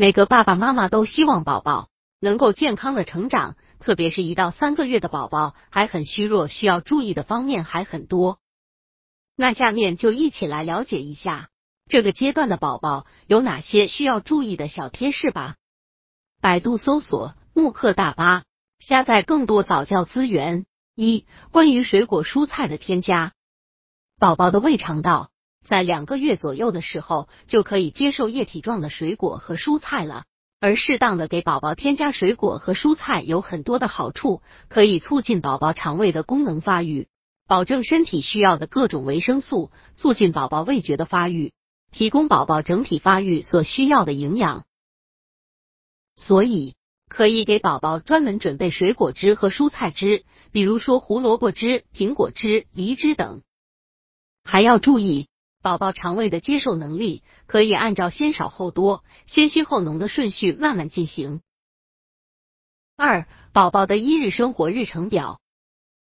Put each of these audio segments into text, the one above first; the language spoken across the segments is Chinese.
每个爸爸妈妈都希望宝宝能够健康的成长，特别是一到三个月的宝宝还很虚弱，需要注意的方面还很多。那下面就一起来了解一下这个阶段的宝宝有哪些需要注意的小贴士吧。百度搜索慕课大巴，下载更多早教资源。一、关于水果蔬菜的添加，宝宝的胃肠道。在两个月左右的时候，就可以接受液体状的水果和蔬菜了。而适当的给宝宝添加水果和蔬菜有很多的好处，可以促进宝宝肠胃的功能发育，保证身体需要的各种维生素，促进宝宝味觉的发育，提供宝宝整体发育所需要的营养。所以可以给宝宝专门准备水果汁和蔬菜汁，比如说胡萝卜汁、苹果汁、梨汁等。还要注意。宝宝肠胃的接受能力可以按照先少后多、先稀后浓的顺序慢慢进行。二、宝宝的一日生活日程表，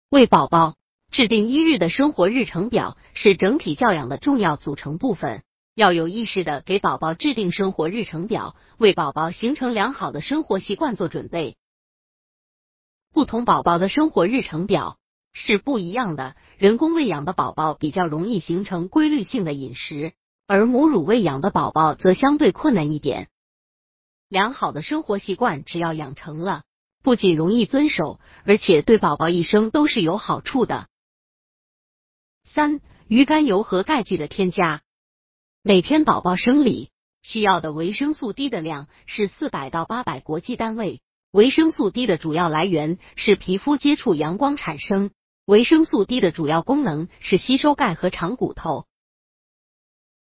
为宝宝制定一日的生活日程表是整体教养的重要组成部分。要有意识的给宝宝制定生活日程表，为宝宝形成良好的生活习惯做准备。不同宝宝的生活日程表。是不一样的。人工喂养的宝宝比较容易形成规律性的饮食，而母乳喂养的宝宝则相对困难一点。良好的生活习惯只要养成了，不仅容易遵守，而且对宝宝一生都是有好处的。三、鱼肝油和钙剂的添加，每天宝宝生理需要的维生素 D 的量是四百到八百国际单位。维生素 D 的主要来源是皮肤接触阳光产生。维生素 D 的主要功能是吸收钙和长骨头。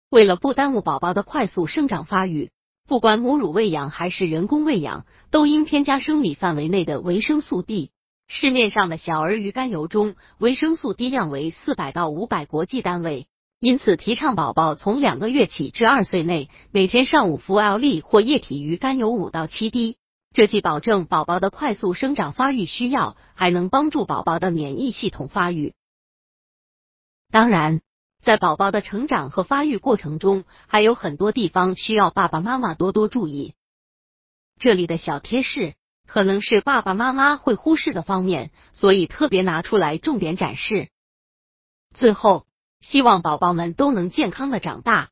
为了不耽误宝宝的快速生长发育，不管母乳喂养还是人工喂养，都应添加生理范围内的维生素 D。市面上的小儿鱼肝油中，维生素 D 量为四百到五百国际单位，因此提倡宝宝从两个月起至二岁内，每天上午服 L 粒或液体鱼肝油五到七滴。这既保证宝宝的快速生长发育需要，还能帮助宝宝的免疫系统发育。当然，在宝宝的成长和发育过程中，还有很多地方需要爸爸妈妈多多注意。这里的小贴士可能是爸爸妈妈会忽视的方面，所以特别拿出来重点展示。最后，希望宝宝们都能健康的长大。